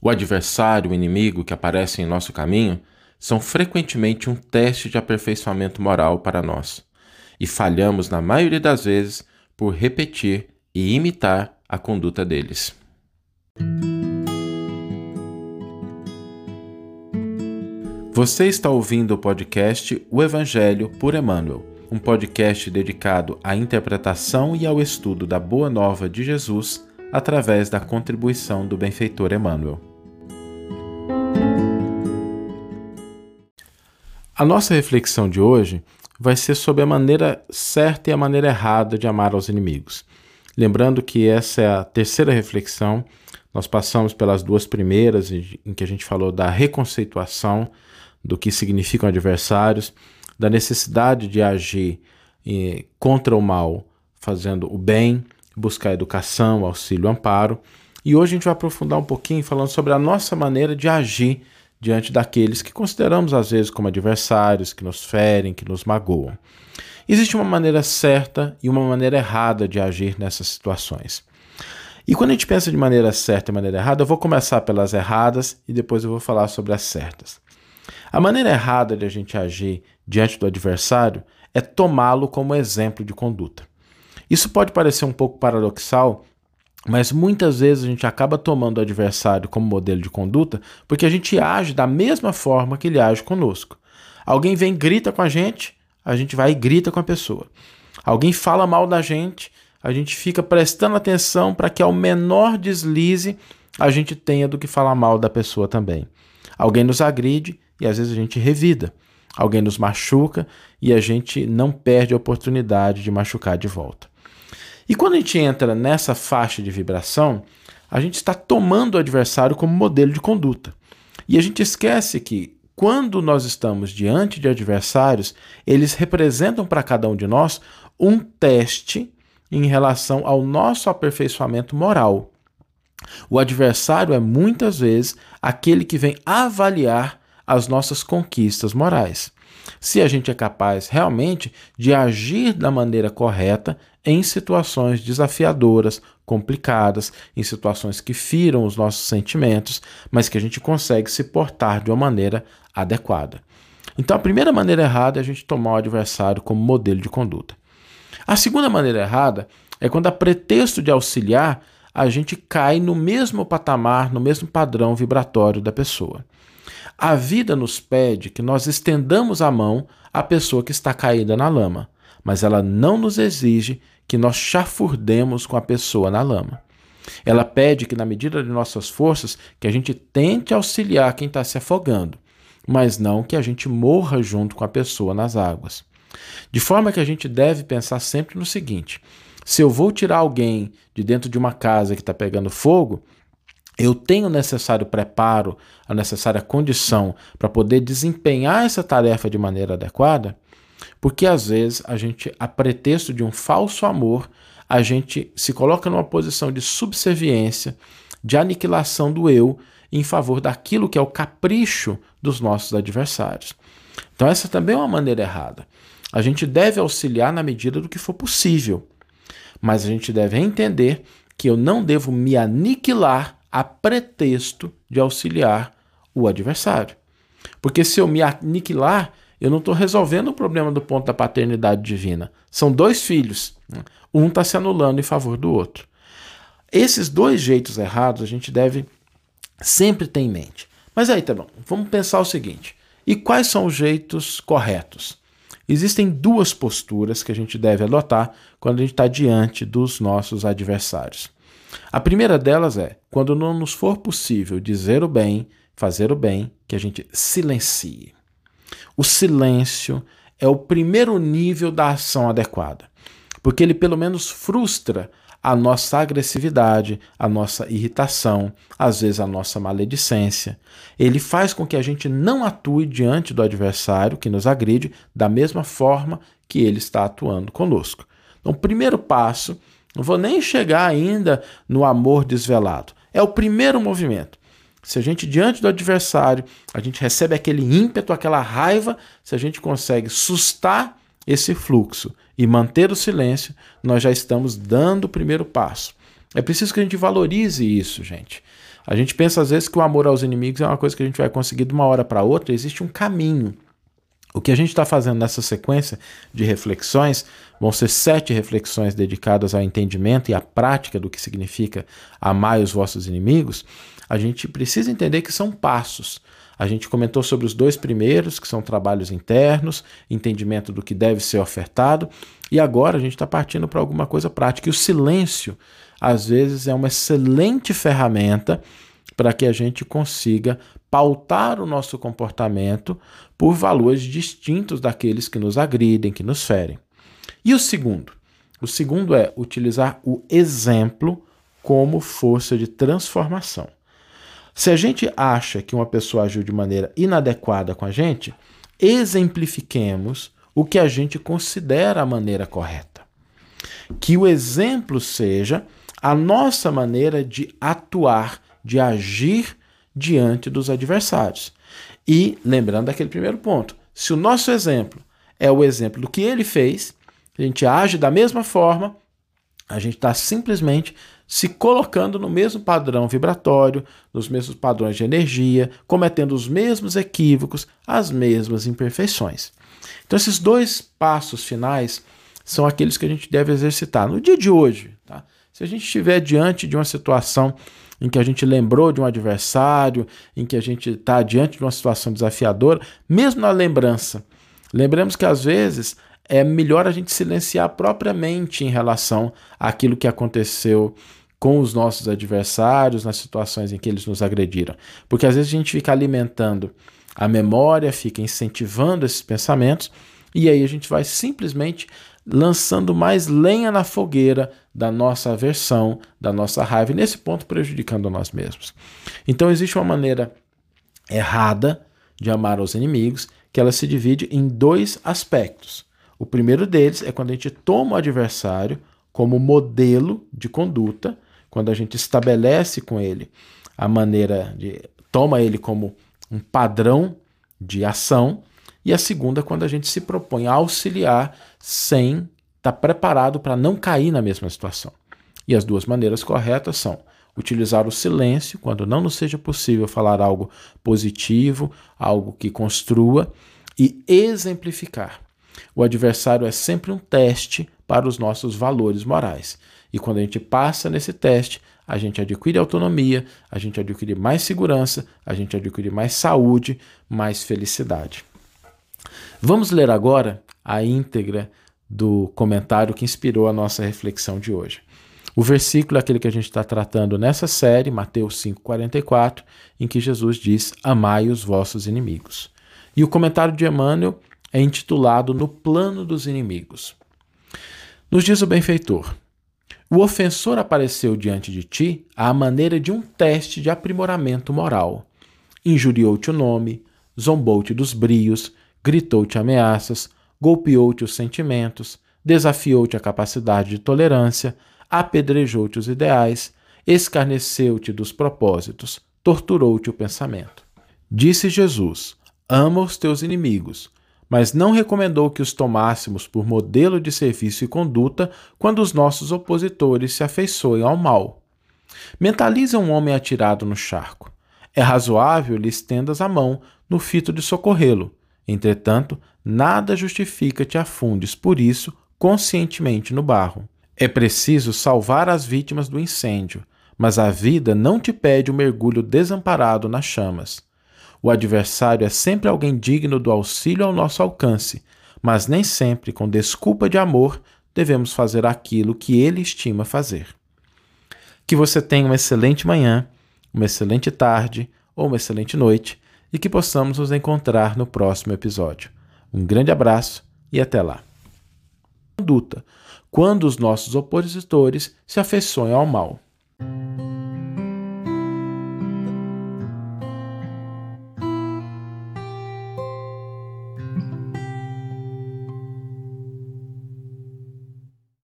O adversário, o inimigo que aparece em nosso caminho, são frequentemente um teste de aperfeiçoamento moral para nós, e falhamos na maioria das vezes por repetir e imitar a conduta deles. Você está ouvindo o podcast O Evangelho por Emmanuel, um podcast dedicado à interpretação e ao estudo da Boa Nova de Jesus através da contribuição do benfeitor Emmanuel. A nossa reflexão de hoje vai ser sobre a maneira certa e a maneira errada de amar aos inimigos. Lembrando que essa é a terceira reflexão, nós passamos pelas duas primeiras, em que a gente falou da reconceituação do que significam adversários, da necessidade de agir eh, contra o mal, fazendo o bem, buscar educação, auxílio, amparo. E hoje a gente vai aprofundar um pouquinho falando sobre a nossa maneira de agir diante daqueles que consideramos às vezes como adversários, que nos ferem, que nos magoam. Existe uma maneira certa e uma maneira errada de agir nessas situações. E quando a gente pensa de maneira certa e maneira errada, eu vou começar pelas erradas e depois eu vou falar sobre as certas. A maneira errada de a gente agir diante do adversário é tomá-lo como exemplo de conduta. Isso pode parecer um pouco paradoxal, mas muitas vezes a gente acaba tomando o adversário como modelo de conduta porque a gente age da mesma forma que ele age conosco. Alguém vem grita com a gente, a gente vai e grita com a pessoa. Alguém fala mal da gente, a gente fica prestando atenção para que ao menor deslize a gente tenha do que falar mal da pessoa também. Alguém nos agride e às vezes a gente revida. Alguém nos machuca e a gente não perde a oportunidade de machucar de volta. E quando a gente entra nessa faixa de vibração, a gente está tomando o adversário como modelo de conduta. E a gente esquece que quando nós estamos diante de adversários, eles representam para cada um de nós um teste em relação ao nosso aperfeiçoamento moral. O adversário é muitas vezes aquele que vem avaliar as nossas conquistas morais se a gente é capaz realmente de agir da maneira correta em situações desafiadoras, complicadas, em situações que firam os nossos sentimentos, mas que a gente consegue se portar de uma maneira adequada. Então, a primeira maneira errada é a gente tomar o adversário como modelo de conduta. A segunda maneira errada é quando, a pretexto de auxiliar, a gente cai no mesmo patamar, no mesmo padrão vibratório da pessoa. A vida nos pede que nós estendamos a mão à pessoa que está caída na lama, mas ela não nos exige que nós chafurdemos com a pessoa na lama. Ela pede que, na medida de nossas forças, que a gente tente auxiliar quem está se afogando, mas não que a gente morra junto com a pessoa nas águas. De forma que a gente deve pensar sempre no seguinte: se eu vou tirar alguém de dentro de uma casa que está pegando fogo, eu tenho o necessário preparo, a necessária condição para poder desempenhar essa tarefa de maneira adequada, porque às vezes a gente, a pretexto de um falso amor, a gente se coloca numa posição de subserviência, de aniquilação do eu em favor daquilo que é o capricho dos nossos adversários. Então, essa também é uma maneira errada. A gente deve auxiliar na medida do que for possível, mas a gente deve entender que eu não devo me aniquilar a pretexto de auxiliar o adversário. Porque se eu me aniquilar, eu não estou resolvendo o problema do ponto da paternidade divina. São dois filhos. Um está se anulando em favor do outro. Esses dois jeitos errados a gente deve sempre ter em mente. Mas aí tá bom, vamos pensar o seguinte: e quais são os jeitos corretos? Existem duas posturas que a gente deve adotar quando a gente está diante dos nossos adversários. A primeira delas é: quando não nos for possível dizer o bem, fazer o bem, que a gente silencie. O silêncio é o primeiro nível da ação adequada, porque ele pelo menos frustra a nossa agressividade, a nossa irritação, às vezes a nossa maledicência. Ele faz com que a gente não atue diante do adversário que nos agride da mesma forma que ele está atuando conosco. Então, primeiro passo não vou nem chegar ainda no amor desvelado. É o primeiro movimento. Se a gente, diante do adversário, a gente recebe aquele ímpeto, aquela raiva, se a gente consegue sustar esse fluxo e manter o silêncio, nós já estamos dando o primeiro passo. É preciso que a gente valorize isso, gente. A gente pensa às vezes que o amor aos inimigos é uma coisa que a gente vai conseguir de uma hora para outra, existe um caminho. O que a gente está fazendo nessa sequência de reflexões vão ser sete reflexões dedicadas ao entendimento e à prática do que significa amar os vossos inimigos. A gente precisa entender que são passos. A gente comentou sobre os dois primeiros, que são trabalhos internos, entendimento do que deve ser ofertado, e agora a gente está partindo para alguma coisa prática. E o silêncio, às vezes, é uma excelente ferramenta para que a gente consiga pautar o nosso comportamento por valores distintos daqueles que nos agridem, que nos ferem. E o segundo? O segundo é utilizar o exemplo como força de transformação. Se a gente acha que uma pessoa agiu de maneira inadequada com a gente, exemplifiquemos o que a gente considera a maneira correta. Que o exemplo seja a nossa maneira de atuar, de agir diante dos adversários. E lembrando daquele primeiro ponto, se o nosso exemplo é o exemplo do que ele fez, a gente age da mesma forma, a gente está simplesmente se colocando no mesmo padrão vibratório, nos mesmos padrões de energia, cometendo os mesmos equívocos, as mesmas imperfeições. Então, esses dois passos finais são aqueles que a gente deve exercitar no dia de hoje. Tá? Se a gente estiver diante de uma situação em que a gente lembrou de um adversário, em que a gente está diante de uma situação desafiadora, mesmo na lembrança, lembremos que às vezes é melhor a gente silenciar propriamente em relação àquilo que aconteceu com os nossos adversários nas situações em que eles nos agrediram. Porque às vezes a gente fica alimentando a memória, fica incentivando esses pensamentos e aí a gente vai simplesmente lançando mais lenha na fogueira da nossa aversão, da nossa raiva, e nesse ponto prejudicando nós mesmos. Então existe uma maneira errada de amar os inimigos, que ela se divide em dois aspectos. O primeiro deles é quando a gente toma o adversário como modelo de conduta quando a gente estabelece com ele a maneira de. toma ele como um padrão de ação, e a segunda, quando a gente se propõe a auxiliar sem estar tá preparado para não cair na mesma situação. E as duas maneiras corretas são utilizar o silêncio quando não nos seja possível falar algo positivo, algo que construa, e exemplificar. O adversário é sempre um teste para os nossos valores morais. E quando a gente passa nesse teste, a gente adquire autonomia, a gente adquire mais segurança, a gente adquire mais saúde, mais felicidade. Vamos ler agora a íntegra do comentário que inspirou a nossa reflexão de hoje. O versículo é aquele que a gente está tratando nessa série, Mateus 5,44, em que Jesus diz: Amai os vossos inimigos. E o comentário de Emmanuel é intitulado No Plano dos Inimigos. Nos diz o benfeitor: o ofensor apareceu diante de ti à maneira de um teste de aprimoramento moral. Injuriou-te o nome, zombou-te dos brios, gritou-te ameaças, golpeou-te os sentimentos, desafiou-te a capacidade de tolerância, apedrejou-te os ideais, escarneceu-te dos propósitos, torturou-te o pensamento. Disse Jesus: Ama os teus inimigos, mas não recomendou que os tomássemos por modelo de serviço e conduta quando os nossos opositores se afeiçoem ao mal. Mentaliza um homem atirado no charco. É razoável lhe estendas a mão no fito de socorrê-lo. Entretanto, nada justifica te afundes por isso conscientemente no barro. É preciso salvar as vítimas do incêndio, mas a vida não te pede o um mergulho desamparado nas chamas. O adversário é sempre alguém digno do auxílio ao nosso alcance, mas nem sempre, com desculpa de amor, devemos fazer aquilo que ele estima fazer. Que você tenha uma excelente manhã, uma excelente tarde ou uma excelente noite e que possamos nos encontrar no próximo episódio. Um grande abraço e até lá. Conduta: quando os nossos opositores se afeiçoem ao mal.